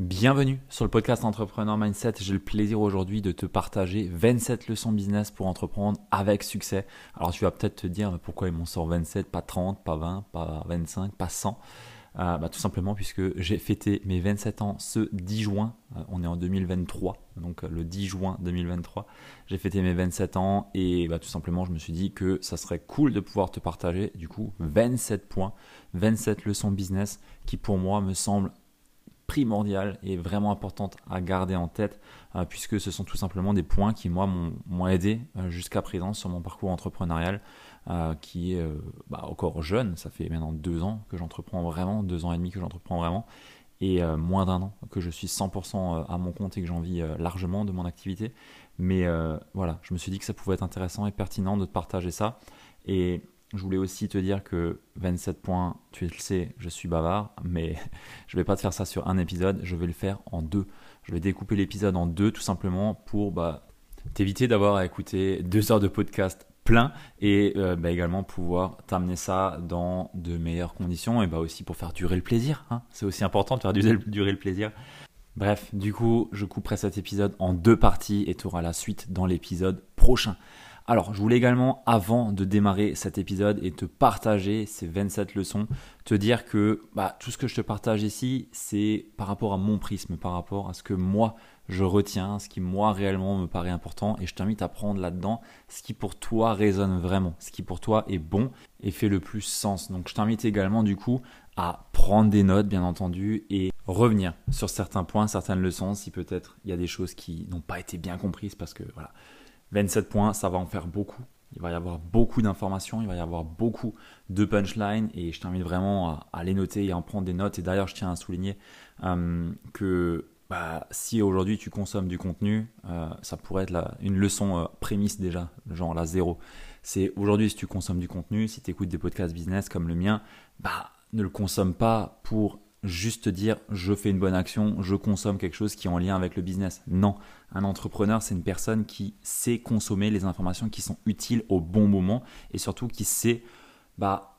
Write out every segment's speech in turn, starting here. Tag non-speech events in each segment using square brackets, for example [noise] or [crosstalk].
Bienvenue sur le podcast Entrepreneur Mindset. J'ai le plaisir aujourd'hui de te partager 27 leçons business pour entreprendre avec succès. Alors tu vas peut-être te dire pourquoi ils m'en sort 27, pas 30, pas 20, pas 25, pas 100. Euh, bah, tout simplement puisque j'ai fêté mes 27 ans ce 10 juin. Euh, on est en 2023, donc euh, le 10 juin 2023. J'ai fêté mes 27 ans et bah, tout simplement je me suis dit que ça serait cool de pouvoir te partager du coup 27 points, 27 leçons business qui pour moi me semblent primordiale et vraiment importante à garder en tête, euh, puisque ce sont tout simplement des points qui, moi, m'ont aidé euh, jusqu'à présent sur mon parcours entrepreneurial, euh, qui est bah, encore jeune. Ça fait maintenant deux ans que j'entreprends vraiment, deux ans et demi que j'entreprends vraiment, et moins d'un an que je suis 100% à mon compte et que j'en vis largement de mon activité. Mais voilà, je me suis dit que ça pouvait être intéressant et pertinent de partager ça. Et je voulais aussi te dire que 27 points, tu le sais, je suis bavard, mais [laughs] je ne vais pas te faire ça sur un épisode, je vais le faire en deux. Je vais découper l'épisode en deux tout simplement pour bah, t'éviter d'avoir à écouter deux heures de podcast plein et euh, bah, également pouvoir t'amener ça dans de meilleures conditions et bah aussi pour faire durer le plaisir. Hein. C'est aussi important de faire [laughs] durer le plaisir. Bref, du coup, je couperai cet épisode en deux parties et tu auras la suite dans l'épisode prochain. Alors, je voulais également, avant de démarrer cet épisode et te partager ces 27 leçons, te dire que bah, tout ce que je te partage ici, c'est par rapport à mon prisme, par rapport à ce que moi je retiens, ce qui moi réellement me paraît important, et je t'invite à prendre là-dedans ce qui pour toi résonne vraiment, ce qui pour toi est bon et fait le plus sens. Donc, je t'invite également du coup à prendre des notes, bien entendu, et revenir sur certains points, certaines leçons, si peut-être il y a des choses qui n'ont pas été bien comprises, parce que voilà 27 points, ça va en faire beaucoup. Il va y avoir beaucoup d'informations, il va y avoir beaucoup de punchlines et je t'invite vraiment à, les noter et à en prendre des notes. Et d'ailleurs, je tiens à souligner euh, que bah, si aujourd'hui tu consommes du contenu, euh, ça pourrait être une leçon euh, prémisse déjà, genre la zéro. C'est aujourd'hui si tu consommes du contenu, si tu écoutes des podcasts business comme le mien, bah, ne le consomme pas pour juste dire je fais une bonne action, je consomme quelque chose qui est en lien avec le business. Non, un entrepreneur, c'est une personne qui sait consommer les informations qui sont utiles au bon moment et surtout qui sait bah,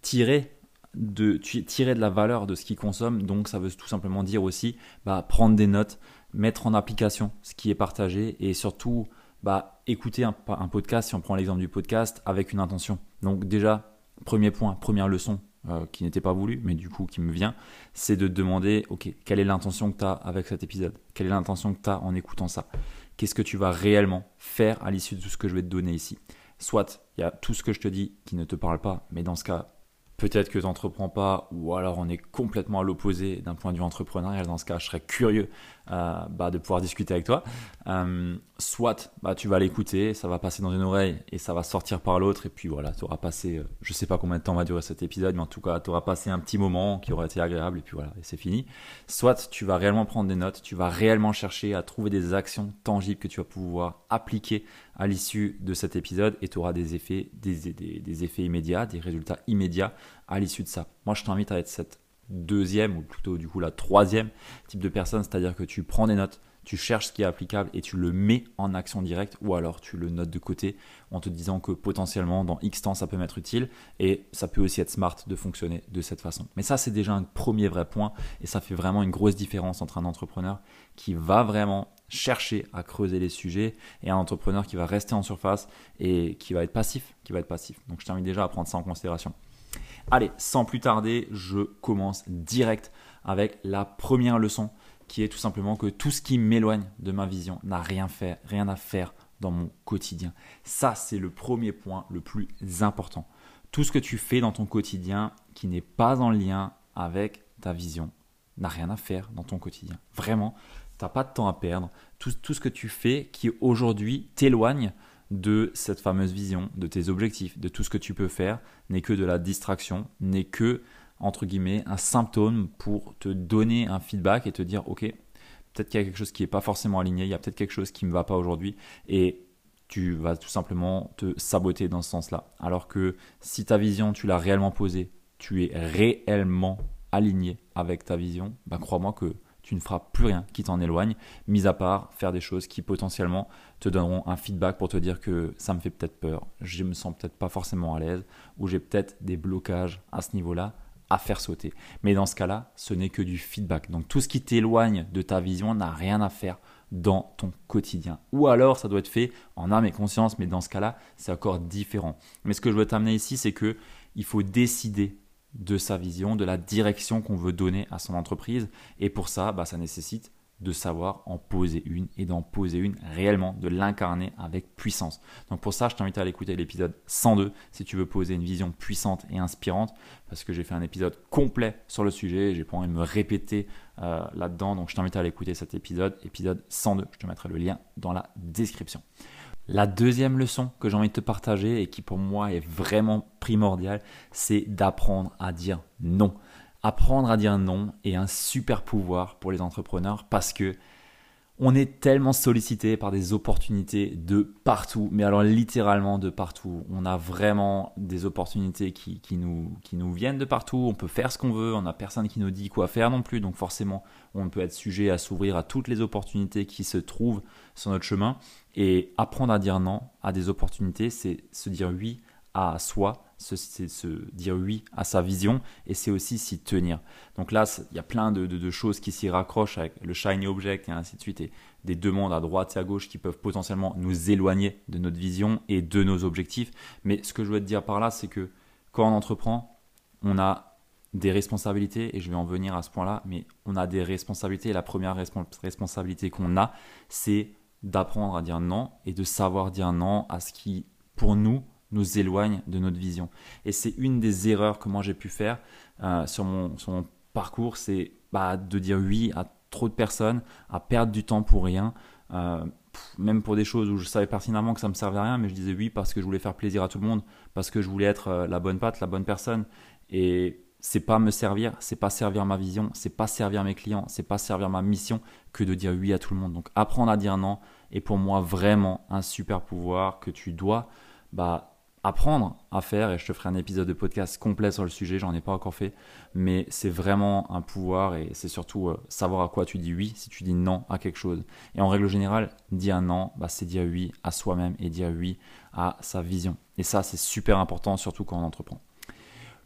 tirer, de, tirer de la valeur de ce qu'il consomme. Donc ça veut tout simplement dire aussi bah, prendre des notes, mettre en application ce qui est partagé et surtout bah, écouter un, un podcast, si on prend l'exemple du podcast, avec une intention. Donc déjà, premier point, première leçon, euh, qui n'était pas voulu, mais du coup qui me vient, c'est de demander, ok, quelle est l'intention que tu as avec cet épisode? Quelle est l'intention que tu as en écoutant ça? Qu'est-ce que tu vas réellement faire à l'issue de tout ce que je vais te donner ici? Soit il y a tout ce que je te dis qui ne te parle pas, mais dans ce cas, peut-être que tu n'entreprends pas, ou alors on est complètement à l'opposé d'un point de vue entrepreneurial. Dans ce cas, je serais curieux euh, bah, de pouvoir discuter avec toi. Euh, soit bah, tu vas l'écouter, ça va passer dans une oreille et ça va sortir par l'autre, et puis voilà, tu auras passé, euh, je sais pas combien de temps va durer cet épisode, mais en tout cas, tu auras passé un petit moment qui aura été agréable, et puis voilà, et c'est fini. Soit tu vas réellement prendre des notes, tu vas réellement chercher à trouver des actions tangibles que tu vas pouvoir appliquer à l'issue de cet épisode, et tu auras des effets, des, effets immédiats, des résultats immédiats à l'issue de ça. Moi, je t'invite à être cette deuxième, ou plutôt du coup la troisième type de personne, c'est-à-dire que tu prends des notes, tu cherches ce qui est applicable et tu le mets en action directe, ou alors tu le notes de côté en te disant que potentiellement dans X temps ça peut m'être utile, et ça peut aussi être smart de fonctionner de cette façon. Mais ça c'est déjà un premier vrai point, et ça fait vraiment une grosse différence entre un entrepreneur qui va vraiment chercher à creuser les sujets et un entrepreneur qui va rester en surface et qui va être passif, qui va être passif. Donc je t'invite déjà à prendre ça en considération. Allez, sans plus tarder, je commence direct avec la première leçon qui est tout simplement que tout ce qui m'éloigne de ma vision n'a rien, rien à faire dans mon quotidien. Ça, c'est le premier point le plus important. Tout ce que tu fais dans ton quotidien qui n'est pas en lien avec ta vision n'a rien à faire dans ton quotidien. Vraiment, tu n'as pas de temps à perdre. Tout ce que tu fais qui aujourd'hui t'éloigne de cette fameuse vision, de tes objectifs, de tout ce que tu peux faire, n'est que de la distraction, n'est que entre guillemets, un symptôme pour te donner un feedback et te dire, ok, peut-être qu'il y a quelque chose qui n'est pas forcément aligné, il y a peut-être quelque chose qui ne me va pas aujourd'hui, et tu vas tout simplement te saboter dans ce sens-là. Alors que si ta vision, tu l'as réellement posée, tu es réellement aligné avec ta vision, bah crois-moi que tu ne feras plus rien qui t'en éloigne, mis à part faire des choses qui potentiellement te donneront un feedback pour te dire que ça me fait peut-être peur, je me sens peut-être pas forcément à l'aise, ou j'ai peut-être des blocages à ce niveau-là à faire sauter. Mais dans ce cas-là, ce n'est que du feedback. Donc tout ce qui t'éloigne de ta vision n'a rien à faire dans ton quotidien. Ou alors ça doit être fait en âme et conscience, mais dans ce cas-là, c'est encore différent. Mais ce que je veux t'amener ici, c'est que il faut décider de sa vision, de la direction qu'on veut donner à son entreprise. Et pour ça, bah, ça nécessite de savoir en poser une et d'en poser une réellement, de l'incarner avec puissance. Donc pour ça, je t'invite à aller écouter l'épisode 102 si tu veux poser une vision puissante et inspirante, parce que j'ai fait un épisode complet sur le sujet, j'ai pas envie de me répéter euh, là-dedans, donc je t'invite à aller écouter cet épisode, épisode 102, je te mettrai le lien dans la description. La deuxième leçon que j'ai envie de te partager et qui pour moi est vraiment primordiale, c'est d'apprendre à dire non. Apprendre à dire non est un super pouvoir pour les entrepreneurs parce que on est tellement sollicité par des opportunités de partout, mais alors littéralement de partout. On a vraiment des opportunités qui, nous, qui nous viennent de partout, on peut faire ce qu'on veut, on n'a personne qui nous dit quoi faire non plus, donc forcément on peut être sujet à s'ouvrir à toutes les opportunités qui se trouvent sur notre chemin. Et apprendre à dire non à des opportunités, c'est se dire oui à soi, c'est se dire oui à sa vision et c'est aussi s'y tenir. Donc là, il y a plein de, choses qui s'y raccrochent avec le shiny object et ainsi de suite et des demandes à droite et à gauche qui peuvent potentiellement nous éloigner de notre vision et de nos objectifs. Mais ce que je veux te dire par là, c'est que quand on entreprend, on a des responsabilités et je vais en venir à ce point-là, mais on a des responsabilités la première responsabilité qu'on a, c'est d'apprendre à dire non et de savoir dire non à ce qui, pour nous, nous éloigne de notre vision. Et c'est une des erreurs que moi j'ai pu faire euh, sur, mon, parcours, c'est bah, de dire oui à trop de personnes, à perdre du temps pour rien. Euh, même pour des choses où je savais pertinemment que ça me servait à rien, mais je disais oui parce que je voulais faire plaisir à tout le monde, parce que je voulais être euh, la bonne patte, la bonne personne. Et c'est pas me servir, c'est pas servir ma vision, c'est pas servir mes clients, c'est pas servir ma mission que de dire oui à tout le monde. Donc apprendre à dire non est pour moi vraiment un super pouvoir que tu dois bah, apprendre à faire et je te ferai un épisode de podcast complet sur le sujet, j'en ai pas encore fait, mais c'est vraiment un pouvoir et c'est surtout euh, savoir à quoi tu dis oui si tu dis non à quelque chose. Et en règle générale, dire non, bah, c'est dire oui à soi-même et dire oui à sa vision. Et ça, c'est super important, surtout quand on entreprend.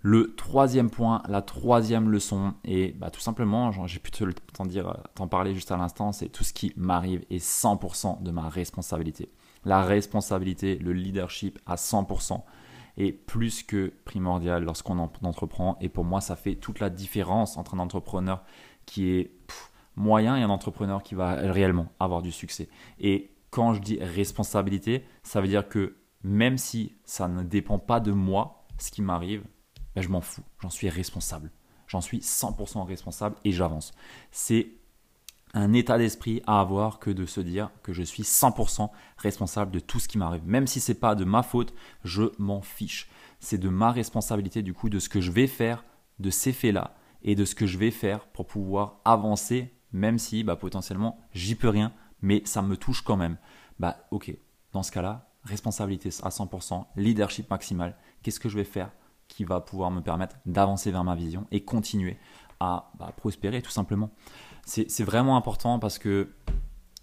Le troisième point, la troisième leçon, et bah, tout simplement, j'ai pu t'en dire, t'en parler juste à l'instant, c'est tout ce qui m'arrive est 100% de ma responsabilité. La responsabilité, le leadership à 100% est plus que primordial lorsqu'on entreprend. Et pour moi, ça fait toute la différence entre un entrepreneur qui est moyen et un entrepreneur qui va réellement avoir du succès. Et quand je dis responsabilité, ça veut dire que même si ça ne dépend pas de moi, ce qui m'arrive, ben, je m'en fous, j'en suis responsable. J'en suis 100% responsable et j'avance. C'est un état d'esprit à avoir que de se dire que je suis 100% responsable de tout ce qui m'arrive. Même si ce n'est pas de ma faute, je m'en fiche. C'est de ma responsabilité du coup de ce que je vais faire de ces faits-là et de ce que je vais faire pour pouvoir avancer, même si bah, potentiellement j'y peux rien, mais ça me touche quand même. Bah ok, dans ce cas-là, responsabilité à 100%, leadership maximal, qu'est-ce que je vais faire qui va pouvoir me permettre d'avancer vers ma vision et continuer à bah, prospérer tout simplement. C'est vraiment important parce que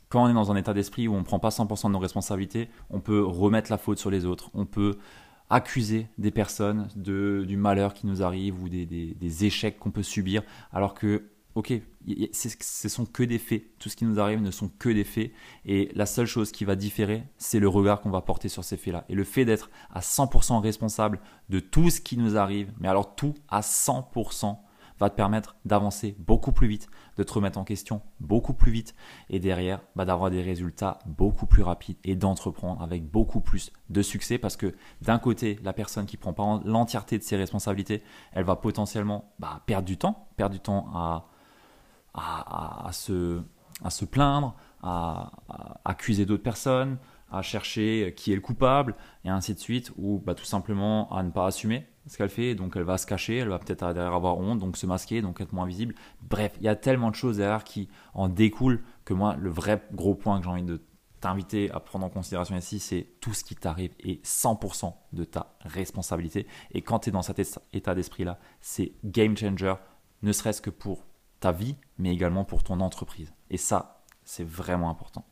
quand on est dans un état d'esprit où on ne prend pas 100% de nos responsabilités, on peut remettre la faute sur les autres, on peut accuser des personnes de, du malheur qui nous arrive ou des, des échecs qu'on peut subir, alors que ok, ce sont que des faits. Tout ce qui nous arrive ne sont que des faits. Et la seule chose qui va différer, c'est le regard qu'on va porter sur ces faits-là. Et le fait d'être à 100% responsable de tout ce qui nous arrive, mais alors tout à 100%, va te permettre d'avancer beaucoup plus vite, de te remettre en question beaucoup plus vite et derrière bah, d'avoir des résultats beaucoup plus rapides et d'entreprendre avec beaucoup plus de succès parce que d'un côté, la personne qui prend pas l'entièreté de ses responsabilités, elle va potentiellement bah, perdre du temps, perdre du temps à se plaindre, à, accuser d'autres personnes, à chercher qui est le coupable et ainsi de suite, ou bah, tout simplement à ne pas assumer ce qu'elle fait, donc elle va se cacher, elle va peut-être derrière avoir honte, donc se masquer, donc être moins visible. Bref, il y a tellement de choses derrière qui en découlent que moi, le vrai gros point que j'ai envie de t'inviter à prendre en considération ici, c'est tout ce qui t'arrive est 100% de ta responsabilité. Et quand tu es dans cet état d'esprit-là, c'est game changer, ne serait-ce que pour ta vie, mais également pour ton entreprise. Et ça, c'est vraiment important.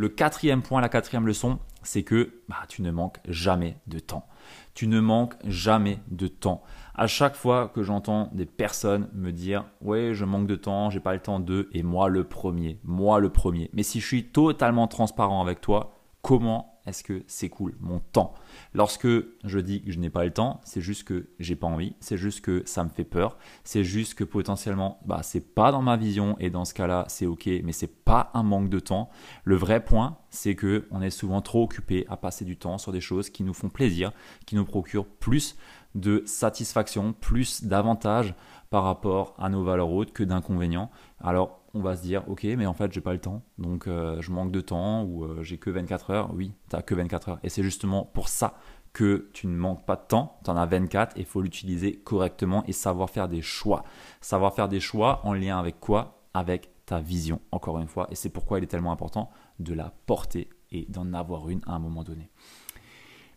Le quatrième point, la quatrième leçon, c'est que bah, tu ne manques jamais de temps. Tu ne manques jamais de temps. À chaque fois que j'entends des personnes me dire ouais je manque de temps, j'ai pas le temps de et moi le premier, moi le premier. Mais si je suis totalement transparent avec toi, comment est-ce que c'est cool mon temps Lorsque je dis que je n'ai pas le temps, c'est juste que j'ai pas envie, c'est juste que ça me fait peur, c'est juste que potentiellement bah c'est pas dans ma vision et dans ce cas-là, c'est OK, mais c'est pas un manque de temps. Le vrai point, c'est que on est souvent trop occupé à passer du temps sur des choses qui nous font plaisir, qui nous procurent plus de satisfaction, plus d'avantages par rapport à nos valeurs hautes que d'inconvénients. Alors on va se dire ok mais en fait j'ai pas le temps. Donc euh, je manque de temps ou euh, j'ai que 24 heures. Oui t'as que 24 heures. Et c'est justement pour ça que tu ne manques pas de temps. Tu en as 24 et il faut l'utiliser correctement et savoir faire des choix. Savoir faire des choix en lien avec quoi? Avec ta vision encore une fois. Et c'est pourquoi il est tellement important de la porter et d'en avoir une à un moment donné.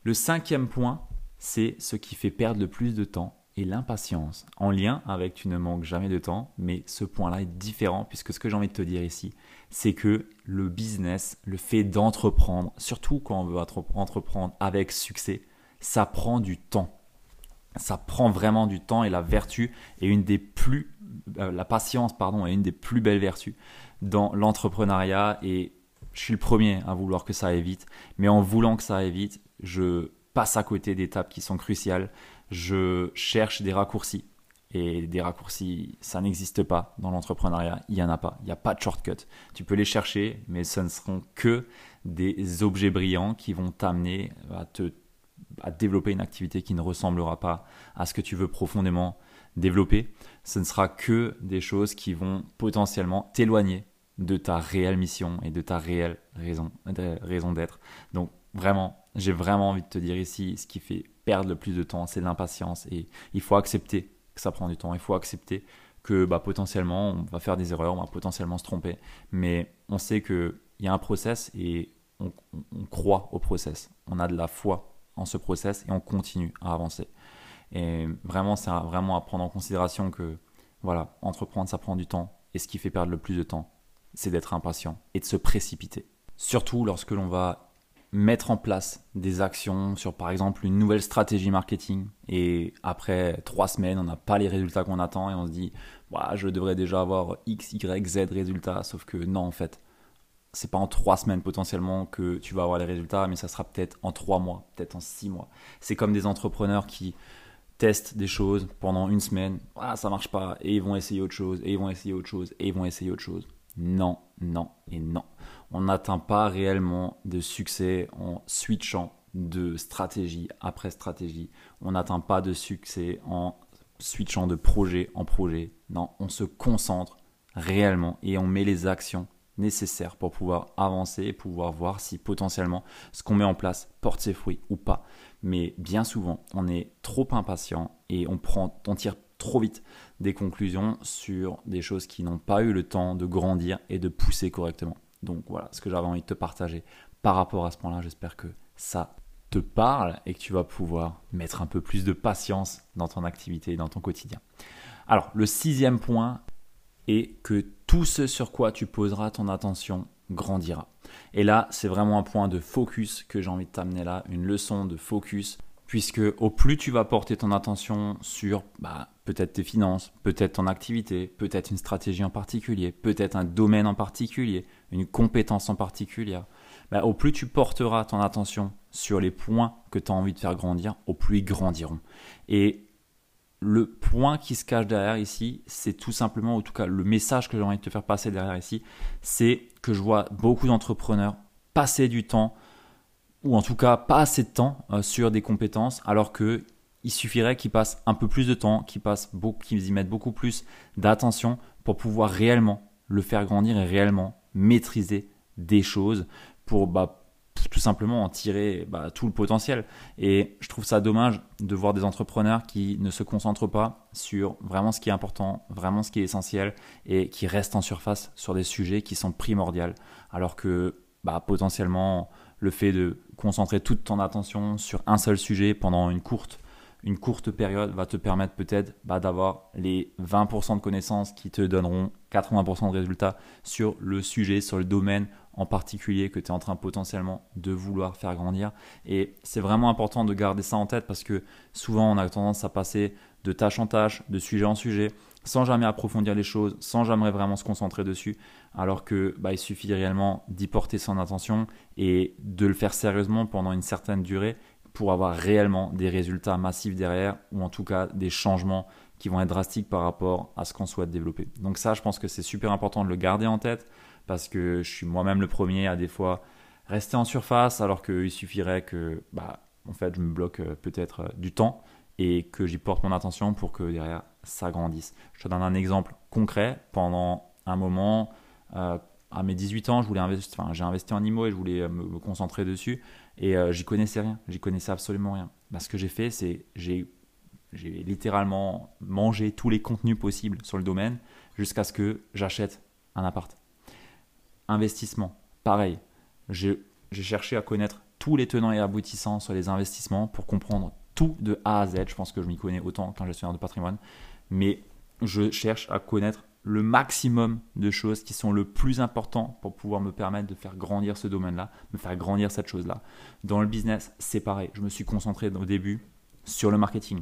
Le cinquième point c'est ce qui fait perdre le plus de temps et l'impatience, en lien avec tu ne manques jamais de temps, mais ce point-là est différent puisque ce que j'ai envie de te dire ici, c'est que le business, le fait d'entreprendre, surtout quand on veut entreprendre avec succès, ça prend du temps. Ça prend vraiment du temps et la vertu est une des plus, euh, la patience pardon, est une des plus belles vertus dans l'entrepreneuriat et je suis le premier à vouloir que ça aille vite, mais en voulant que ça aille vite, je passe à côté d'étapes qui sont cruciales je cherche des raccourcis. Et des raccourcis, ça n'existe pas dans l'entrepreneuriat. Il n'y en a pas. Il n'y a pas de shortcut. Tu peux les chercher, mais ce ne seront que des objets brillants qui vont t'amener à, développer une activité qui ne ressemblera pas à ce que tu veux profondément développer. Ce ne sera que des choses qui vont potentiellement t'éloigner de ta réelle mission et de ta réelle raison, raison d'être. Donc vraiment, j'ai vraiment envie de te dire ici, ce qui fait perdre le plus de temps, c'est l'impatience. Et il faut accepter que ça prend du temps. Il faut accepter que bah, potentiellement, on va faire des erreurs, on va potentiellement se tromper. Mais on sait qu'il y a un process et on, croit au process. On a de la foi en ce process et on continue à avancer. Et vraiment, c'est vraiment à prendre en considération que, voilà, entreprendre, ça prend du temps. Et ce qui fait perdre le plus de temps, c'est d'être impatient et de se précipiter. Surtout lorsque l'on va mettre en place des actions sur par exemple une nouvelle stratégie marketing. Et après trois semaines on n'a pas les résultats qu'on attend et on se dit bah, je devrais déjà avoir X, Y, Z résultats sauf que non en fait c'est pas en trois semaines potentiellement que tu vas avoir les résultats mais ça sera peut-être en trois mois, peut-être en six mois. C'est comme des entrepreneurs qui testent des choses pendant une semaine, ah, ça marche pas et ils vont essayer autre chose et ils vont essayer autre chose et ils vont essayer autre chose. Non, non et non on n'atteint pas réellement de succès en switchant de stratégie après stratégie. On n'atteint pas de succès en switchant de projet en projet. Non, on se concentre réellement et on met les actions nécessaires pour pouvoir avancer et pouvoir voir si potentiellement ce qu'on met en place porte ses fruits ou pas. Mais bien souvent, on est trop impatient et on prend, on tire trop vite des conclusions sur des choses qui n'ont pas eu le temps de grandir et de pousser correctement. Donc voilà ce que j'avais envie de te partager par rapport à ce point-là. J'espère que ça te parle et que tu vas pouvoir mettre un peu plus de patience dans ton activité et dans ton quotidien. Alors, le sixième point est que tout ce sur quoi tu poseras ton attention grandira. Et là, c'est vraiment un point de focus que j'ai envie de t'amener là, une leçon de focus, puisque au plus tu vas porter ton attention sur bah, peut-être tes finances, peut-être ton activité, peut-être une stratégie en particulier, peut-être un domaine en particulier, une compétence en particulier, bah, au plus tu porteras ton attention sur les points que tu as envie de faire grandir, au plus ils grandiront. Et le point qui se cache derrière ici, c'est tout simplement, en tout cas le message que j'ai envie de te faire passer derrière ici, c'est que je vois beaucoup d'entrepreneurs passer du temps, ou en tout cas pas assez de temps euh, sur des compétences, alors que il suffirait qu'ils passent un peu plus de temps, qu'ils passent y mettent beaucoup plus d'attention pour pouvoir réellement le faire grandir et réellement maîtriser des choses pour bah, tout simplement en tirer bah, tout le potentiel. Et je trouve ça dommage de voir des entrepreneurs qui ne se concentrent pas sur vraiment ce qui est important, vraiment ce qui est essentiel, et qui restent en surface sur des sujets qui sont primordiaux, alors que bah, potentiellement le fait de concentrer toute ton attention sur un seul sujet pendant une courte période va te permettre peut-être bah, d'avoir les 20% de connaissances qui te donneront 80% de résultats sur le sujet, sur le domaine en particulier que tu es en train potentiellement de vouloir faire grandir. Et c'est vraiment important de garder ça en tête parce que souvent on a tendance à passer de tâche en tâche, de sujet en sujet, sans jamais approfondir les choses, sans jamais vraiment se concentrer dessus, alors que bah, il suffit réellement d'y porter son attention et de le faire sérieusement pendant une certaine durée pour avoir réellement des résultats massifs derrière, ou en tout cas des changements qui vont être drastiques par rapport à ce qu'on souhaite développer. Donc ça, je pense que c'est super important de le garder en tête parce que je suis moi-même le premier à des fois rester en surface alors qu'il suffirait que bah, en fait, je me bloque euh, peut-être euh, du temps et que j'y porte mon attention pour que derrière ça grandisse. Je te donne un exemple concret. Pendant un moment, euh, à mes 18 ans, je voulais investir, enfin, j'ai investi en IMO et je voulais me, concentrer dessus et j'y connaissais rien, j'y connaissais absolument rien. Bah, ce que j'ai fait, c'est j'ai j'ai littéralement mangé tous les contenus possibles sur le domaine jusqu'à ce que j'achète un appart. Investissement, pareil. J'ai cherché à connaître tous les tenants et aboutissants sur les investissements pour comprendre de A à Z. Je pense que je m'y connais autant qu'un gestionnaire de patrimoine. Mais je cherche à connaître le maximum de choses qui sont le plus important pour pouvoir me permettre de faire grandir ce domaine-là, me faire grandir cette chose-là. Dans le business, c'est pareil. Je me suis concentré au début sur le marketing.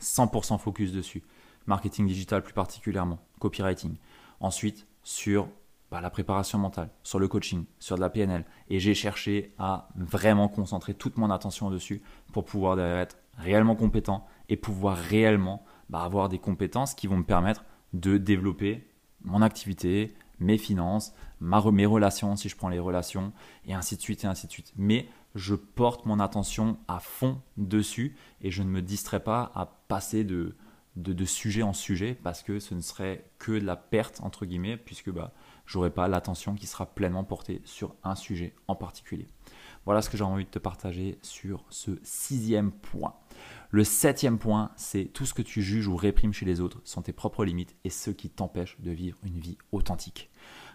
100% focus dessus. Marketing digital plus particulièrement, copywriting. Ensuite, sur bah, la préparation mentale, sur le coaching, sur de la PNL. Et j'ai cherché à vraiment concentrer toute mon attention dessus pour pouvoir être réellement compétent et pouvoir réellement bah, avoir des compétences qui vont me permettre de développer mon activité, mes finances, ma, mes relations, si je prends les relations, et ainsi de suite, et ainsi de suite. Mais je porte mon attention à fond dessus et je ne me distrais pas à passer de, de, sujet en sujet parce que ce ne serait que de la perte, entre guillemets, puisque bah, j'aurai pas l'attention qui sera pleinement portée sur un sujet en particulier. Voilà ce que j'ai envie de te partager sur ce sixième point. Le septième point, c'est tout ce que tu juges ou réprimes chez les autres sont tes propres limites et ce qui t'empêche de vivre une vie authentique.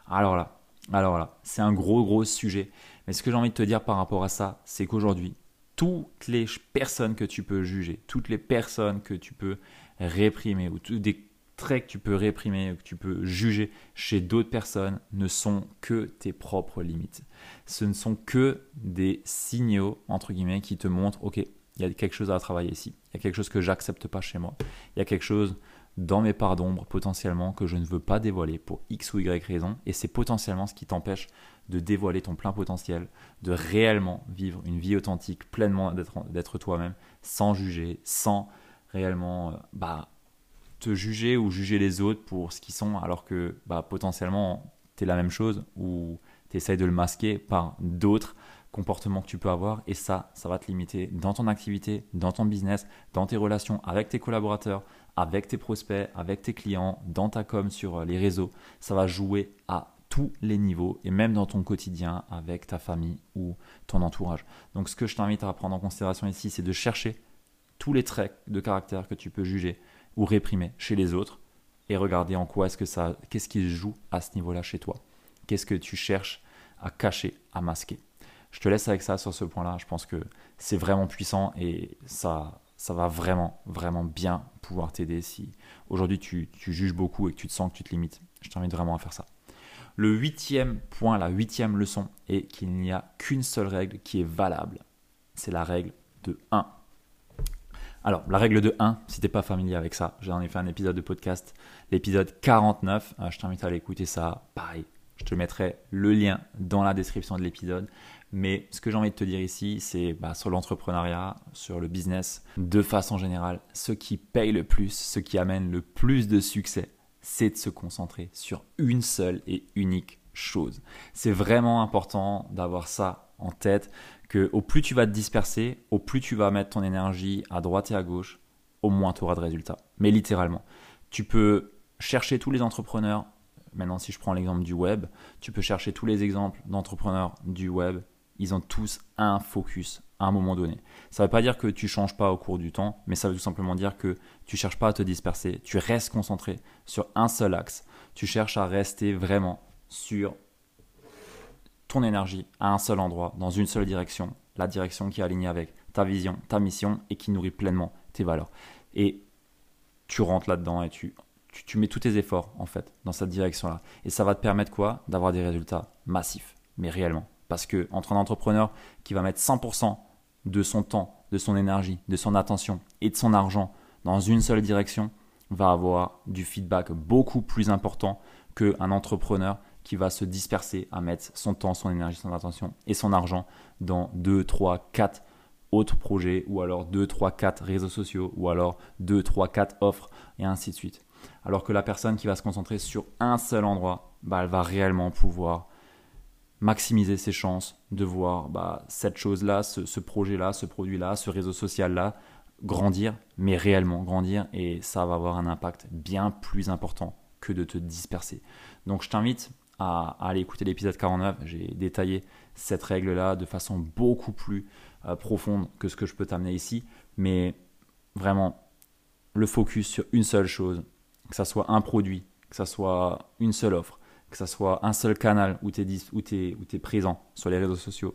Alors là, alors là, c'est un gros gros sujet. Mais ce que j'ai envie de te dire par rapport à ça, c'est qu'aujourd'hui, toutes les personnes que tu peux juger, toutes les personnes que tu peux réprimer ou des traits que tu peux réprimer, que tu peux juger chez d'autres personnes ne sont que tes propres limites. Ce ne sont que des signaux, entre guillemets, qui te montrent, ok, il y a quelque chose à travailler ici, il y a quelque chose que j'accepte pas chez moi, il y a quelque chose dans mes parts d'ombre potentiellement que je ne veux pas dévoiler pour X ou Y raison, et c'est potentiellement ce qui t'empêche de dévoiler ton plein potentiel, de réellement vivre une vie authentique, pleinement d'être toi-même, sans juger, sans réellement euh, bah, te juger ou juger les autres pour ce qu'ils sont, alors que bah, potentiellement, tu es la même chose ou tu essayes de le masquer par d'autres comportements que tu peux avoir. Et ça, ça va te limiter dans ton activité, dans ton business, dans tes relations avec tes collaborateurs, avec tes prospects, avec tes clients, dans ta com sur euh, les réseaux. Ça va jouer à tous les niveaux et même dans ton quotidien avec ta famille ou ton entourage. Donc ce que je t'invite à prendre en considération ici, c'est de chercher tous les traits de caractère que tu peux juger ou réprimer chez les autres et regarder en quoi est-ce que ça, qu'est-ce qui se joue à ce niveau-là chez toi. Qu'est-ce que tu cherches à cacher, à masquer. Je te laisse avec ça sur ce point-là. Je pense que c'est vraiment puissant et ça, ça va vraiment, vraiment bien pouvoir t'aider si aujourd'hui tu, tu, juges beaucoup et que tu te sens que tu te limites. Je t'invite vraiment à faire ça. Le huitième point, la huitième leçon est qu'il n'y a qu'une seule règle qui est valable. C'est la règle de 1 alors, la règle de 1, si t'es pas familier avec ça, j'en ai fait un épisode de podcast, l'épisode 49, euh, je t'invite à aller écouter ça, pareil, je te mettrai le lien dans la description de l'épisode. Mais ce que j'ai envie de te dire ici, c'est bah, sur l'entrepreneuriat, sur le business, de façon générale, ce qui paye le plus, ce qui amène le plus de succès, c'est de se concentrer sur une seule et unique chose. C'est vraiment important d'avoir ça en tête que au plus tu vas te disperser, au plus tu vas mettre ton énergie à droite et à gauche, au moins tu auras de résultats. Mais littéralement, tu peux chercher tous les entrepreneurs. Maintenant, si je prends l'exemple du web, tu peux chercher tous les exemples d'entrepreneurs du web. ils ont tous un focus à un moment donné. Ça ne veut pas dire que tu changes pas au cours du temps, mais ça veut tout simplement dire que tu cherches pas à te disperser, tu restes concentré sur un seul axe, tu cherches à rester vraiment sur ton énergie à un seul endroit, dans une seule direction, la direction qui est alignée avec ta vision, ta mission et qui nourrit pleinement tes valeurs. Et tu rentres là-dedans et tu, tu, mets tous tes efforts en fait dans cette direction-là. Et ça va te permettre quoi? D'avoir des résultats massifs, mais réellement. Parce que entre un entrepreneur qui va mettre 100% de son temps, de son énergie, de son attention et de son argent dans une seule direction, va avoir du feedback beaucoup plus important qu'un entrepreneur qui va se disperser à mettre son temps, son énergie, son attention et son argent dans 2, 3, 4 autres projets ou alors 2, 3, 4 réseaux sociaux ou alors 2, 3, 4 offres et ainsi de suite. Alors que la personne qui va se concentrer sur un seul endroit, bah, elle va réellement pouvoir maximiser ses chances de voir bah, cette chose-là, ce, projet-là, ce produit-là, ce réseau social-là grandir, mais réellement grandir, et ça va avoir un impact bien plus important que de te disperser. Donc je t'invite à, aller écouter l'épisode 49, j'ai détaillé cette règle-là de façon beaucoup plus euh, profonde que ce que je peux t'amener ici, mais vraiment le focus sur une seule chose, que ça soit un produit, que ça soit une seule offre, que ça soit un seul canal où tu es, présent sur les réseaux sociaux,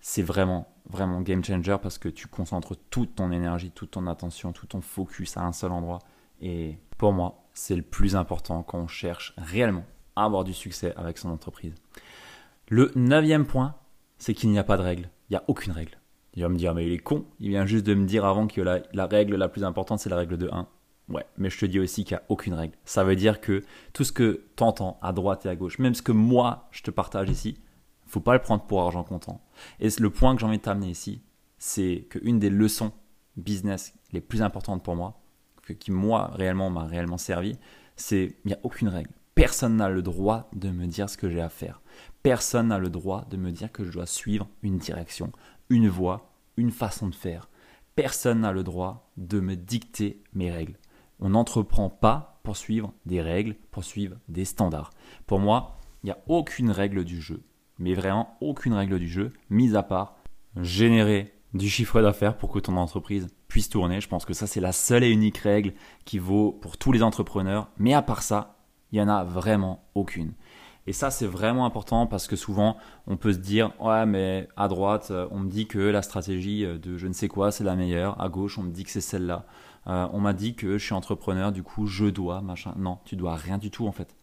c'est vraiment, vraiment game changer parce que tu concentres toute ton énergie, toute ton attention, tout ton focus à un seul endroit. Et pour moi, c'est le plus important quand on cherche réellement avoir du succès avec son entreprise. Le neuvième point, c'est qu'il n'y a pas de règle. Il n'y a aucune règle. Il va me dire, mais il est con. Il vient juste de me dire avant que la, la règle la plus importante, c'est la règle de 1. Ouais, mais je te dis aussi qu'il n'y a aucune règle. Ça veut dire que tout ce que tu entends à droite et à gauche, même ce que moi je te partage ici, faut pas le prendre pour argent comptant. Et le point que j'ai envie de t'amener ici, c'est qu'une des leçons business les plus importantes pour moi, qui moi réellement m'a réellement servi, c'est il n'y a aucune règle. Personne n'a le droit de me dire ce que j'ai à faire. Personne n'a le droit de me dire que je dois suivre une direction, une voie, une façon de faire. Personne n'a le droit de me dicter mes règles on n'entreprend pas pour suivre des règles, pour suivre des standards. Pour moi, il n'y a aucune règle du jeu, mais vraiment aucune règle du jeu, mis à part générer du chiffre d'affaires pour que ton entreprise puisse tourner. Je pense que ça, c'est la seule et unique règle qui vaut pour tous les entrepreneurs. Mais à part ça, il n'y en a vraiment aucune. Et ça, c'est vraiment important parce que souvent, on peut se dire, ouais, mais à droite, euh, on me dit que la stratégie de je ne sais quoi, c'est la meilleure. À gauche, on me dit que c'est celle-là. Euh, on m'a dit que je suis entrepreneur, du coup je dois, machin. Non, tu dois rien du tout en fait.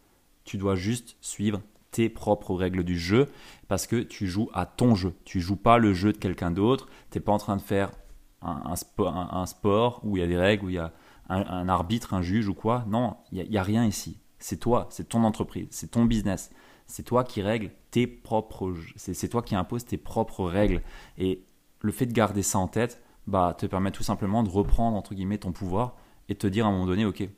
Tu dois juste suivre tes propres règles du jeu parce que tu joues à ton jeu. Tu joues pas le jeu de quelqu'un d'autre. Tu n'es pas en train de faire un, sport, où il y a des règles, où il y a un, arbitre, un juge ou quoi. Non, il n'y a, rien ici. C'est toi, c'est ton entreprise, c'est ton business. C'est toi qui règles tes propres, c'est toi qui imposes tes propres règles. Et le fait de garder ça en tête, bah, te permet tout simplement de reprendre entre guillemets ton pouvoir et te dire à un moment donné, ok,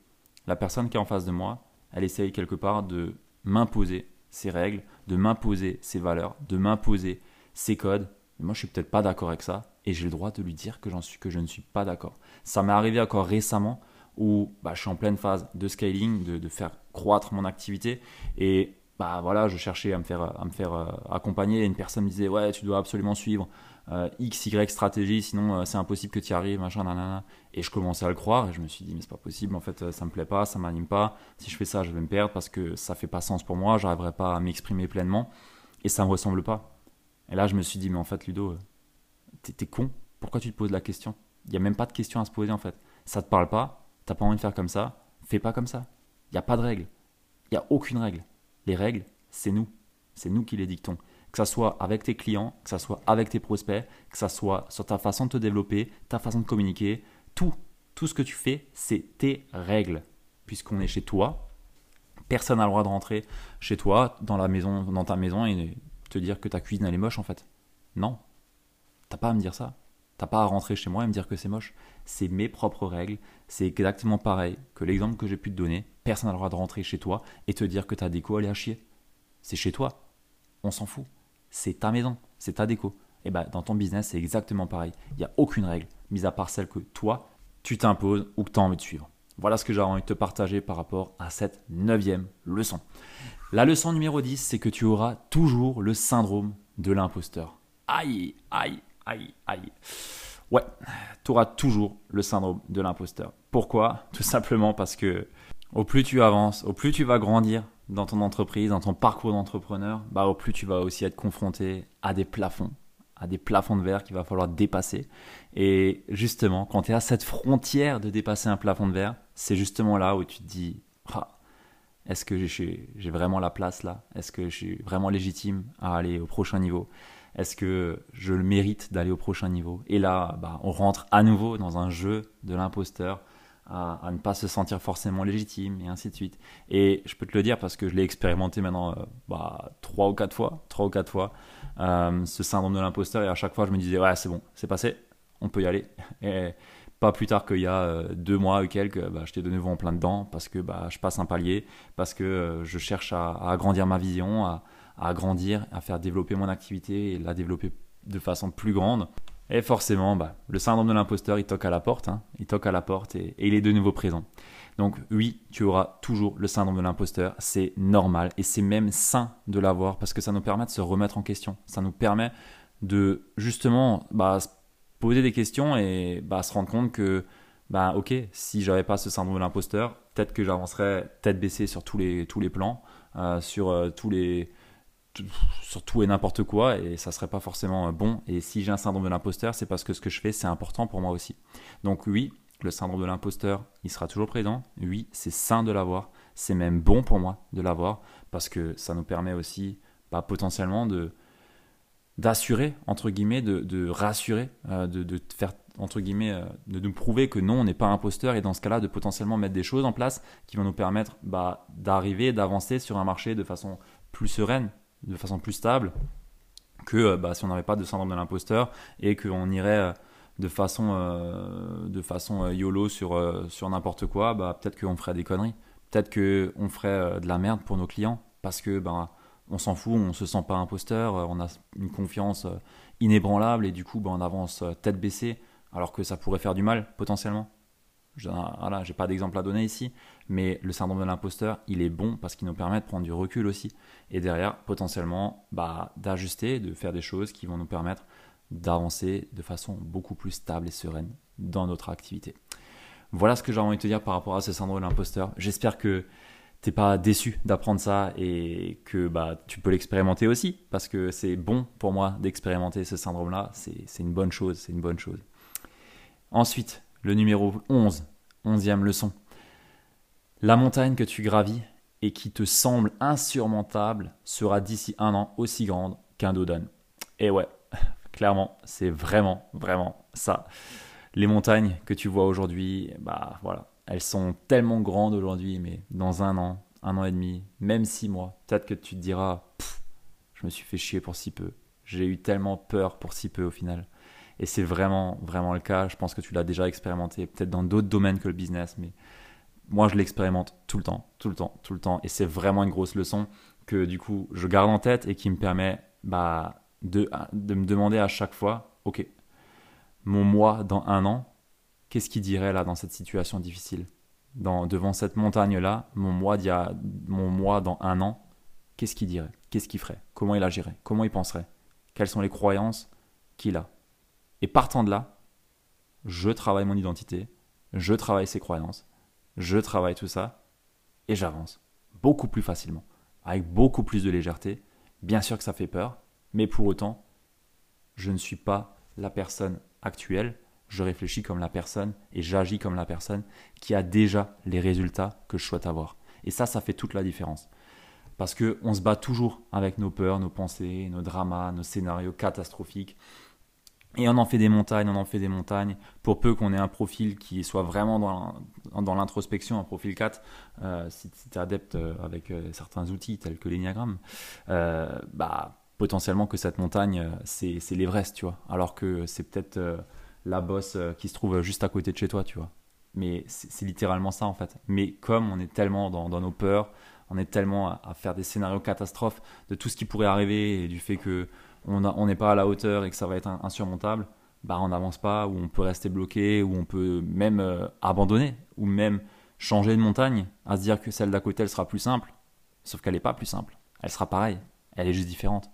la personne qui est en face de moi, elle essaye quelque part de m'imposer ses règles, de m'imposer ses valeurs, de m'imposer ses codes. Mais moi, je suis peut-être pas d'accord avec ça et j'ai le droit de lui dire que, j'en suis, que je ne suis pas d'accord. Ça m'est arrivé encore récemment où bah, je suis en pleine phase de scaling, de, de faire croître mon activité et bah voilà, je cherchais à me faire, à me faire euh, accompagner et une personne me disait ouais, tu dois absolument suivre euh, X, Y stratégie, sinon euh, c'est impossible que tu y arrives, machin, nanana. Et je commençais à le croire et je me suis dit, mais c'est pas possible, en fait, ça me plaît pas, ça m'anime pas. Si je fais ça, je vais me perdre parce que ça fait pas sens pour moi, j'arriverai pas à m'exprimer pleinement et ça me ressemble pas. Et là, je me suis dit, mais en fait, Ludo, t'es con, pourquoi tu te poses la question? Il y a même pas de question à se poser en fait. Ça te parle pas, t'as pas envie de faire comme ça, fais pas comme ça. Il n'y a pas de règle. Il n'y a aucune règle. Les règles, c'est nous. C'est nous qui les dictons que ça soit avec tes clients, que ça soit avec tes prospects, que ça soit sur ta façon de te développer, ta façon de communiquer, tout, tout ce que tu fais, c'est tes règles. Puisqu'on est chez toi, personne n'a le droit de rentrer chez toi, dans la maison, dans ta maison et te dire que ta cuisine elle est moche en fait. Non, t'as pas à me dire ça. T'as pas à rentrer chez moi et me dire que c'est moche. C'est mes propres règles. C'est exactement pareil que l'exemple que j'ai pu te donner. Personne n'a le droit de rentrer chez toi et te dire que ta déco elle est à chier. C'est chez toi. On s'en fout c'est ta maison, c'est ta déco. Et bah, dans ton business, c'est exactement pareil. Il n'y a aucune règle, mis à part celle que toi, tu t'imposes ou que tu as envie de suivre. Voilà ce que j'ai envie de te partager par rapport à cette neuvième leçon. La leçon numéro 10, c'est que tu auras toujours le syndrome de l'imposteur. aïe, aïe, aïe, aïe. Ouais, tu auras toujours le syndrome de l'imposteur. Pourquoi? Tout simplement parce que au plus tu avances, au plus tu vas grandir dans ton entreprise, dans ton parcours d'entrepreneur, bah, au plus tu vas aussi être confronté à des plafonds, à des plafonds de verre qu'il va falloir dépasser. Et justement, quand tu es à cette frontière de dépasser un plafond de verre, c'est justement là où tu te dis, ah, est-ce que j'ai vraiment la place là? Est-ce que je suis vraiment légitime à aller au prochain niveau? Est-ce que je le mérite d'aller au prochain niveau? Et là, bah, on rentre à nouveau dans un jeu de l'imposteur à, ne pas se sentir forcément légitime et ainsi de suite. Et je peux te le dire parce que je l'ai expérimenté maintenant euh, bah, trois ou quatre fois, trois ou quatre fois, euh, ce syndrome de l'imposteur. Et à chaque fois, je me disais, ouais, c'est bon, c'est passé, on peut y aller. [laughs] Et pas plus tard qu'il y a euh, deux mois ou quelques, bah, j'étais de nouveau en plein dedans parce que bah, je passe un palier, parce que je cherche à, agrandir ma vision, à, à agrandir, à faire développer mon activité et la développer de façon plus grande. Et forcément, bah, le syndrome de l'imposteur, il toque à la porte, hein. il toque à la porte et, il est de nouveau présent. Donc oui, tu auras toujours le syndrome de l'imposteur, c'est normal et c'est même sain de l'avoir parce que ça nous permet de se remettre en question, ça nous permet de justement bah, poser des questions et bah, se rendre compte que bah, ok, si j'avais pas ce syndrome de l'imposteur, peut-être que j'avancerais tête baissée sur tous les, tous les plans, euh, sur euh, tous les sur tout et n'importe quoi et ça serait pas forcément euh, bon. Et si j'ai un syndrome de l'imposteur, c'est parce que ce que je fais, c'est important pour moi aussi. Donc oui, le syndrome de l'imposteur, il sera toujours présent. Oui, c'est sain de l'avoir. C'est même bon pour moi de l'avoir parce que ça nous permet aussi bah, potentiellement de d'assurer entre guillemets, de, rassurer, euh, de, faire entre guillemets, euh, de nous prouver que non, on n'est pas imposteur et dans ce cas-là, de potentiellement mettre des choses en place qui vont nous permettre bah, d'arriver, d'avancer sur un marché de façon plus sereine, de façon plus stable que euh, bah, si on n'avait pas de syndrome de l'imposteur et qu'on irait euh, de façon, euh, de façon YOLO sur, sur n'importe quoi, bah, peut-être qu'on ferait des conneries. Peut-être qu'on ferait de la merde pour nos clients parce que bah, on s'en fout, on se sent pas imposteur, on a une confiance inébranlable et du coup bah, on avance tête baissée alors que ça pourrait faire du mal potentiellement. Voilà, j'ai pas d'exemple à donner ici, mais le syndrome de l'imposteur, il est bon parce qu'il nous permet de prendre du recul aussi. Et derrière, potentiellement, bah, d'ajuster, de faire des choses qui vont nous permettre d'avancer de façon beaucoup plus stable et sereine dans notre activité. Voilà ce que j'ai envie de te dire par rapport à ce syndrome de l'imposteur. J'espère que t'es pas déçu d'apprendre ça et que bah, tu peux l'expérimenter aussi parce que c'est bon pour moi d'expérimenter ce syndrome-là. C'est une bonne chose, c'est une bonne chose. Ensuite, le numéro 11, onzième leçon. La montagne que tu gravis et qui te semble insurmontable sera d'ici un an aussi grande qu'un Dodon. Et ouais, [laughs] clairement, c'est vraiment, vraiment ça. Les montagnes que tu vois aujourd'hui, bah voilà, elles sont tellement grandes aujourd'hui, mais dans un an, un an et demi, même six mois, peut-être que tu te diras, je me suis fait chier pour si peu. J'ai eu tellement peur pour si peu au final. Et c'est vraiment, vraiment le cas. Je pense que tu l'as déjà expérimenté, peut-être dans d'autres domaines que le business, mais moi, je l'expérimente tout le temps, tout le temps, tout le temps. Et c'est vraiment une grosse leçon que du coup, je garde en tête et qui me permet bah, de, me demander à chaque fois, OK, mon moi dans un an, qu'est-ce qu'il dirait là dans cette situation difficile? Devant cette montagne-là, mon moi, mon moi dans un an, qu'est-ce qu'il dirait? Qu'est-ce qu'il ferait? Comment il agirait? Comment il penserait? Quelles sont les croyances qu'il a? Et partant de là, je travaille mon identité, je travaille ses croyances, je travaille tout ça, et j'avance beaucoup plus facilement, avec beaucoup plus de légèreté. Bien sûr que ça fait peur, mais pour autant, je ne suis pas la personne actuelle, je réfléchis comme la personne et j'agis comme la personne qui a déjà les résultats que je souhaite avoir. Et ça, ça fait toute la différence. Parce qu'on se bat toujours avec nos peurs, nos pensées, nos dramas, nos scénarios catastrophiques, et on en fait des montagnes, on en fait des montagnes, pour peu qu'on ait un profil qui soit vraiment dans, l'introspection, un profil 4, euh, si, tu es adepte euh, avec euh, certains outils tels que l'éniagramme, bah, potentiellement que cette montagne, c'est, l'Everest, tu vois, alors que c'est peut-être la bosse qui se trouve juste à côté de chez toi, tu vois. Mais c'est, littéralement ça, en fait. Mais comme on est tellement dans, nos peurs, on est tellement à, faire des scénarios catastrophes de tout ce qui pourrait arriver et du fait que on n'est pas à la hauteur et que ça va être insurmontable, bah on n'avance pas, ou on peut rester bloqué, ou on peut même euh, abandonner, ou même changer de montagne, à se dire que celle d'à côté, elle sera plus simple. Sauf qu'elle n'est pas plus simple. Elle sera pareille. Elle est juste différente.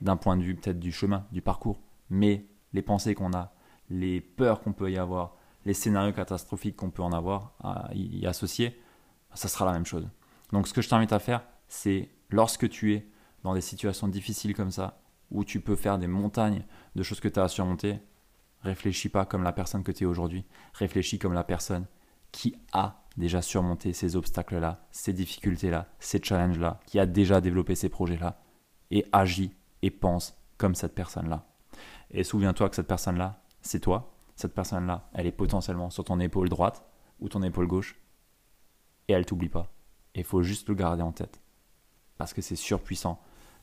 d'un point de vue peut-être du chemin, du parcours, mais les pensées qu'on a, les peurs qu'on peut y avoir, les scénarios catastrophiques qu'on peut en avoir à y associer, ça sera la même chose. Donc ce que je t'invite à faire, c'est lorsque tu es dans des situations difficiles comme ça, où tu peux faire des montagnes de choses que tu as à surmonter, réfléchis pas comme la personne que tu es aujourd'hui, réfléchis comme la personne qui a déjà surmonté ces obstacles-là, ces difficultés-là, ces challenges-là, qui a déjà développé ces projets-là, et agis et pense comme cette personne-là. Et souviens-toi que cette personne-là, c'est toi. Cette personne-là, elle est potentiellement sur ton épaule droite ou ton épaule gauche, et elle t'oublie pas. Il faut juste le garder en tête. Parce que c'est surpuissant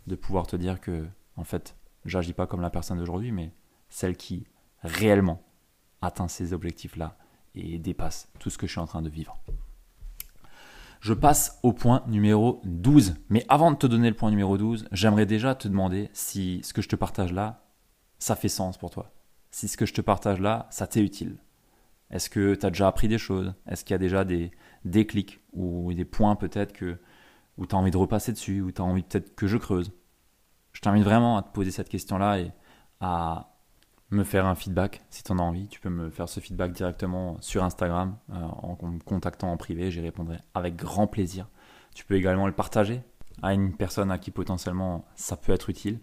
de pouvoir te dire que, en fait, j'agis pas comme la personne d'aujourd'hui, mais celle qui réellement atteint ces objectifs-là et dépasse tout ce que je suis en train de vivre. Je passe au point numéro 12. Mais avant de te donner le point numéro 12, j'aimerais déjà te demander si ce que je te partage là, ça fait sens pour toi. Si ce que je te partage là, ça t'est utile. Est-ce que tu as déjà appris des choses? Est-ce qu'il y a déjà des déclics ou des points peut-être que où tu as envie de repasser dessus, ou tu as envie peut-être que je creuse? Je t'invite vraiment à te poser cette question-là et à me faire un feedback si tu en as envie. Tu peux me faire ce feedback directement sur Instagram euh, en me contactant en privé. J'y répondrai avec grand plaisir. Tu peux également le partager à une personne à qui potentiellement ça peut être utile.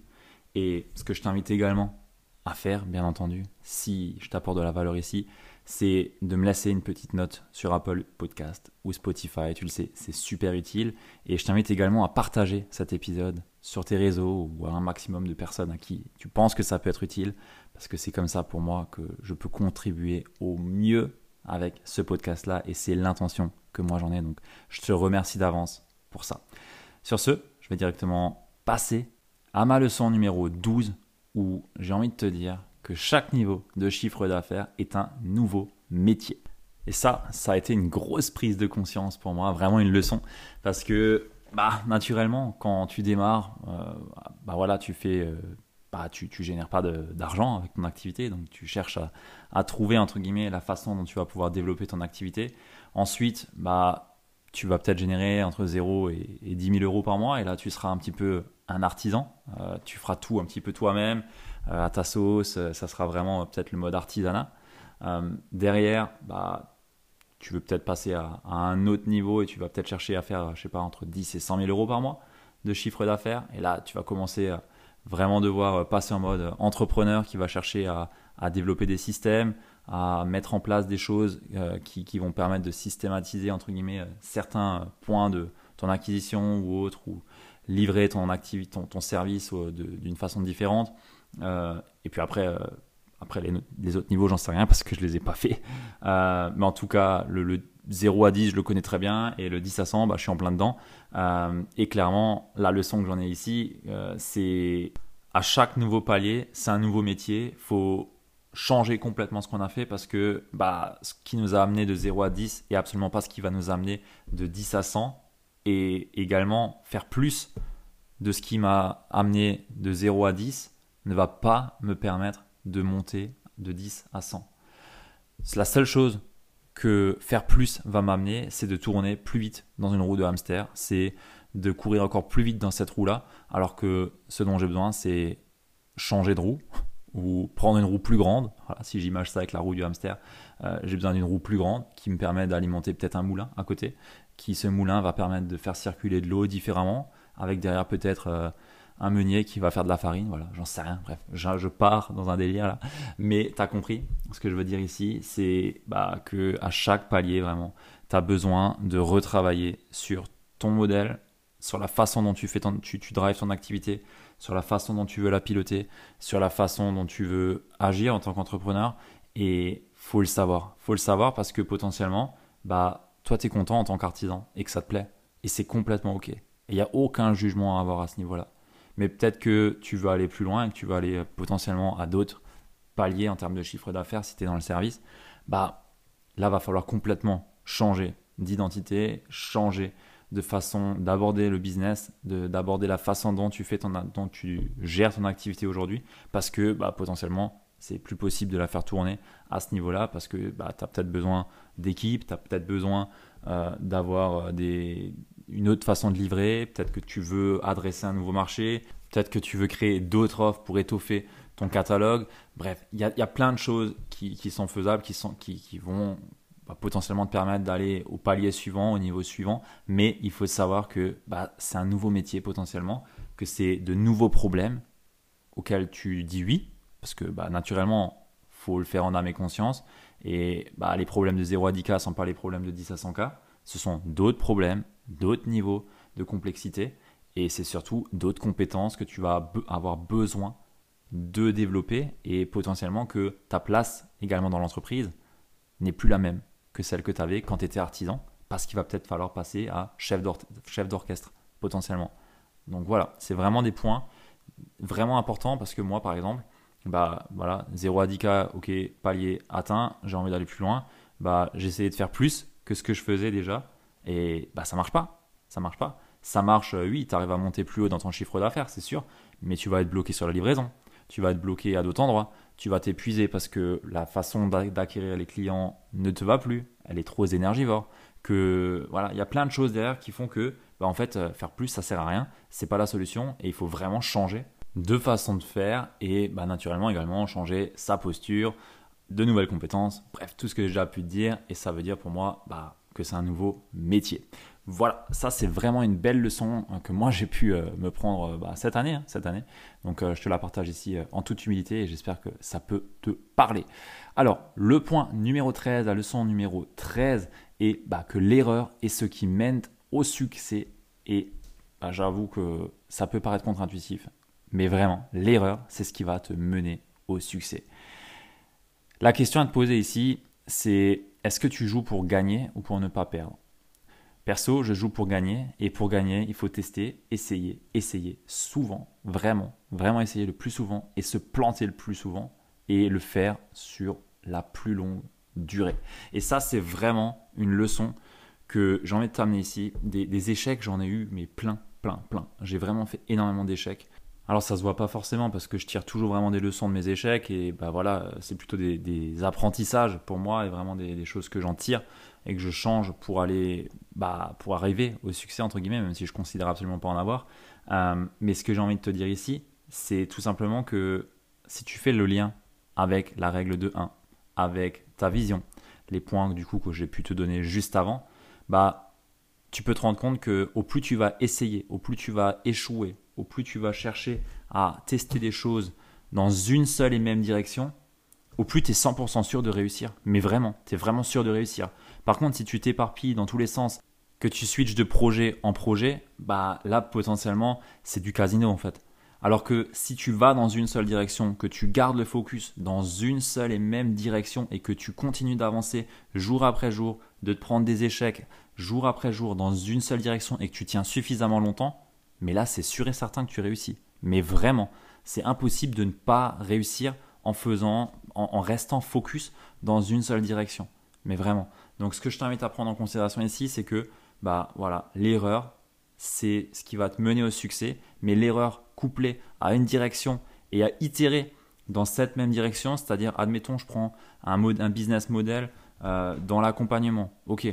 Et ce que je t'invite également à faire, bien entendu, si je t'apporte de la valeur ici, c'est de me laisser une petite note sur Apple Podcast ou Spotify. Tu le sais, c'est super utile. Et je t'invite également à partager cet épisode sur tes réseaux ou à un maximum de personnes à qui tu penses que ça peut être utile parce que c'est comme ça pour moi que je peux contribuer au mieux avec ce podcast-là, et c'est l'intention que moi j'en ai. Donc je te remercie d'avance pour ça. Sur ce, je vais directement passer à ma leçon numéro 12, où j'ai envie de te dire que chaque niveau de chiffre d'affaires est un nouveau métier. Et ça, ça a été une grosse prise de conscience pour moi, vraiment une leçon, parce que bah, naturellement, quand tu démarres, euh, bah voilà, tu fais euh, bah, tu, tu génères pas d'argent avec ton activité, donc tu cherches à, trouver entre guillemets la façon dont tu vas pouvoir développer ton activité. Ensuite, bah, tu vas peut-être générer entre 0 et, 10 000 euros par mois, et là tu seras un petit peu un artisan. Euh, tu feras tout un petit peu toi-même, à ta sauce, ça sera vraiment peut-être le mode artisanat. derrière, bah, tu veux peut-être passer à, un autre niveau et tu vas peut-être chercher à faire, je sais pas, entre 10 et 100 000 euros par mois de chiffre d'affaires. Et là, tu vas commencer à vraiment devoir euh, passer en mode entrepreneur qui va chercher à, développer des systèmes, à mettre en place des choses euh, qui, vont permettre de systématiser entre guillemets euh, certains points de ton acquisition ou autre, ou livrer ton activité, ton, service d'une façon différente. et puis après, après les, autres niveaux, j'en sais rien parce que je les ai pas fait. mais en tout cas, le, le 0 à 10, je le connais très bien, et le 10 à 100, bah, je suis en plein dedans. Euh, et clairement, la leçon que j'en ai ici, euh, c'est à chaque nouveau palier, c'est un nouveau métier. faut changer complètement ce qu'on a fait parce que bah, ce qui nous a amené de 0 à 10 est absolument pas ce qui va nous amener de 10 à 100. Et également, faire plus de ce qui m'a amené de 0 à 10 ne va pas me permettre de monter de 10 à 100. C'est la seule chose que faire plus va m'amener, c'est de tourner plus vite dans une roue de hamster, c'est de courir encore plus vite dans cette roue-là, alors que ce dont j'ai besoin, c'est changer de roue [laughs] ou prendre une roue plus grande. si j'image ça avec la roue du hamster, euh, j'ai besoin d'une roue plus grande qui me permet d'alimenter peut-être un moulin à côté, qui ce moulin va permettre de faire circuler de l'eau différemment, avec derrière peut-être euh, un meunier qui va faire de la farine, voilà, j'en sais rien, bref, je, pars dans un délire là. Mais tu as compris, ce que je veux dire ici, c'est bah, que à chaque palier, vraiment, tu as besoin de retravailler sur ton modèle, sur la façon dont tu, fais ton, tu drives ton activité, sur la façon dont tu veux la piloter, sur la façon dont tu veux agir en tant qu'entrepreneur. Et faut le savoir, faut le savoir parce que potentiellement, bah, toi, tu es content en tant qu'artisan et que ça te plaît. Et c'est complètement OK. Et il n'y a aucun jugement à avoir à ce niveau-là mais peut-être que tu veux aller plus loin et que tu veux aller euh, potentiellement à d'autres paliers en termes de chiffre d'affaires si tu es dans le service, bah là va falloir complètement changer d'identité, changer de façon d'aborder le business, d'aborder la façon dont tu fais ton, dont tu gères ton activité aujourd'hui, parce que bah, potentiellement c'est plus possible de la faire tourner à ce niveau-là, parce que bah, tu as peut-être besoin d'équipe, tu as peut-être besoin euh, d'avoir euh, des, une autre façon de livrer, peut-être que tu veux adresser un nouveau marché, Peut-être que tu veux créer d'autres offres pour étoffer ton catalogue. Bref, il y, a, plein de choses qui, sont faisables, qui, sont, qui, vont bah, potentiellement te permettre d'aller au palier suivant, au niveau suivant. Mais il faut savoir que bah, c'est un nouveau métier potentiellement, que c'est de nouveaux problèmes auxquels tu dis oui, parce que bah, naturellement, faut le faire en âme et conscience. Et bah, les problèmes de 0 à 10K, sans pas les problèmes de 10 à 100K, ce sont d'autres problèmes, d'autres niveaux de complexité. Et c'est surtout d'autres compétences que tu vas avoir besoin de développer et potentiellement que ta place également dans l'entreprise n'est plus la même que celle que tu avais quand tu étais artisan, parce qu'il va peut-être falloir passer à chef d'orchestre potentiellement. Donc voilà, c'est vraiment des points vraiment importants parce que moi par exemple, bah voilà, 0 à 10K, ok, palier atteint, j'ai envie d'aller plus loin, bah essayé de faire plus que ce que je faisais déjà et bah ça marche pas, ça marche pas. Ça marche, euh, oui, tu arrives à monter plus haut dans ton chiffre d'affaires, c'est sûr, mais tu vas être bloqué sur la livraison, tu vas être bloqué à d'autres endroits, tu vas t'épuiser parce que la façon d'acquérir les clients ne te va plus, elle est trop énergivore, que voilà, il y a plein de choses derrière qui font que bah, en fait euh, faire plus ça sert à rien, c'est pas la solution et il faut vraiment changer de façon de faire et bah, naturellement également changer sa posture, de nouvelles compétences, bref, tout ce que j'ai déjà pu te dire et ça veut dire pour moi bah, que c'est un nouveau métier. Voilà, ça c'est vraiment une belle leçon hein, que moi j'ai pu euh, me prendre euh, bah, cette année, hein, cette année. Donc euh, je te la partage ici en toute humilité et j'espère que ça peut te parler. Alors, le point numéro 13, la leçon numéro 13 est bah, que l'erreur est ce qui mène au succès et j'avoue que ça peut paraître contre-intuitif, mais vraiment, l'erreur, c'est ce qui va te mener au succès. La question à te poser ici, c'est est-ce que tu joues pour gagner ou pour ne pas perdre? Perso, je joue pour gagner et pour gagner, il faut tester, essayer, essayer souvent, vraiment, vraiment essayer le plus souvent et se planter le plus souvent et le faire sur la plus longue durée. Et ça, c'est vraiment une leçon que j'ai envie de t'amener ici. Des, des échecs, j'en ai eu, mais plein, plein, plein. J'ai vraiment fait énormément d'échecs. Alors ça se voit pas forcément parce que je tire toujours vraiment des leçons de mes échecs et bah voilà, c'est plutôt des, apprentissages pour moi et vraiment des, choses que j'en tire et que je change pour aller bah, pour arriver au succès entre guillemets, même si je considère absolument pas en avoir. Euh, mais ce que j'ai envie de te dire ici, c'est tout simplement que si tu fais le lien avec la règle de 1, avec ta vision, les points du coup que j'ai pu te donner juste avant, bah tu peux te rendre compte que au plus tu vas essayer, au plus tu vas échouer, au plus tu vas chercher à tester des choses dans une seule et même direction, au plus tu es 100% sûr de réussir. Mais vraiment, tu es vraiment sûr de réussir. Par contre, si tu t'éparpilles dans tous les sens, que tu switches de projet en projet, bah là potentiellement, c'est du casino en fait. Alors que si tu vas dans une seule direction, que tu gardes le focus dans une seule et même direction et que tu continues d'avancer jour après jour, de te prendre des échecs jour après jour dans une seule direction et que tu tiens suffisamment longtemps, mais là, c'est sûr et certain que tu réussis. Mais vraiment, c'est impossible de ne pas réussir en faisant, en, restant focus dans une seule direction. Mais vraiment. Donc, ce que je t'invite à prendre en considération ici, c'est que, bah voilà, l'erreur, c'est ce qui va te mener au succès. Mais l'erreur couplée à une direction et à itérer dans cette même direction, c'est-à-dire, admettons, je prends un, business model euh, dans l'accompagnement. Ok,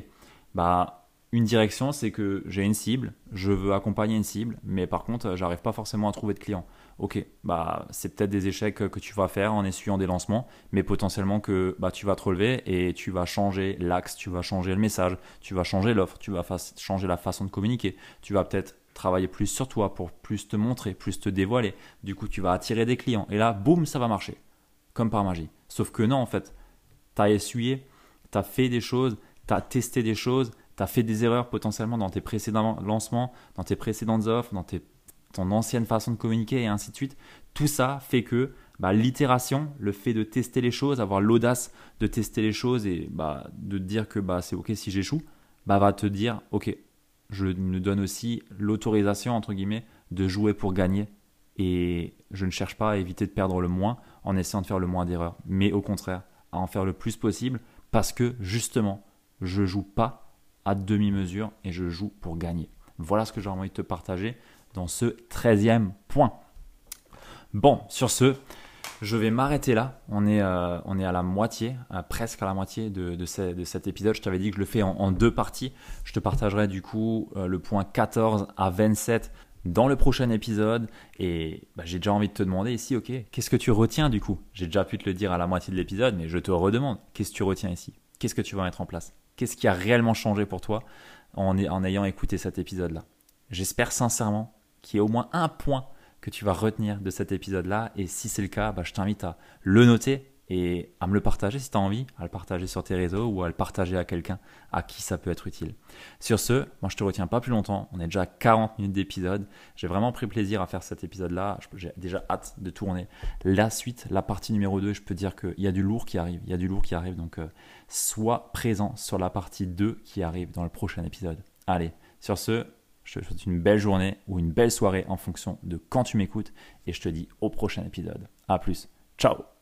bah une direction, c'est que j'ai une cible, je veux accompagner une cible, mais par contre, j'arrive pas forcément à trouver de clients. Ok, bah c'est peut-être des échecs que tu vas faire en essuyant des lancements, mais potentiellement que bah, tu vas te relever et tu vas changer l'axe, tu vas changer le message, tu vas changer l'offre, tu vas changer la façon de communiquer, tu vas peut-être travailler plus sur toi pour plus te montrer, plus te dévoiler. Du coup, tu vas attirer des clients et là, boum, ça va marcher, comme par magie. Sauf que non, en fait, tu as essuyé, tu as fait des choses, tu as testé des choses tu as fait des erreurs potentiellement dans tes précédents lancements, dans tes précédentes offres, dans ton ancienne façon de communiquer et ainsi de suite. Tout ça fait que bah, l'itération, le fait de tester les choses, avoir l'audace de tester les choses et bah, de dire que bah, c'est ok si j'échoue, bah, va te dire ok, je me donne aussi l'autorisation entre guillemets de jouer pour gagner et je ne cherche pas à éviter de perdre le moins en essayant de faire le moins d'erreurs, mais au contraire à en faire le plus possible parce que justement je joue pas à demi-mesure et je joue pour gagner. Voilà ce que j'ai envie de te partager dans ce 13e point. Bon, sur ce, je vais m'arrêter là. On est, euh, à la moitié, presque à la moitié de, de, cet épisode. Je t'avais dit que je le fais en, deux parties. Je te partagerai du coup euh, le point 14 à 27 dans le prochain épisode. Et bah, j'ai déjà envie de te demander ici, ok, qu'est-ce que tu retiens du coup? J'ai déjà pu te le dire à la moitié de l'épisode, mais je te redemande, qu'est-ce que tu retiens ici? Qu'est-ce que tu vas mettre en place? Qu'est-ce qui a réellement changé pour toi en, ayant écouté cet épisode-là J'espère sincèrement qu'il y a au moins un point que tu vas retenir de cet épisode-là. Et si c'est le cas, bah, je t'invite à le noter et à me le partager si tu as envie, à le partager sur tes réseaux ou à le partager à quelqu'un à qui ça peut être utile. Sur ce, moi je te retiens pas plus longtemps, on est déjà à 40 minutes d'épisode. J'ai vraiment pris plaisir à faire cet épisode-là, j'ai déjà hâte de tourner la suite, la partie numéro 2. Je peux dire qu'il y a du lourd qui arrive, il y a du lourd qui arrive, donc euh, sois présent sur la partie 2 qui arrive dans le prochain épisode. Allez, sur ce, je te souhaite une belle journée ou une belle soirée en fonction de quand tu m'écoutes et je te dis au prochain épisode. A plus, ciao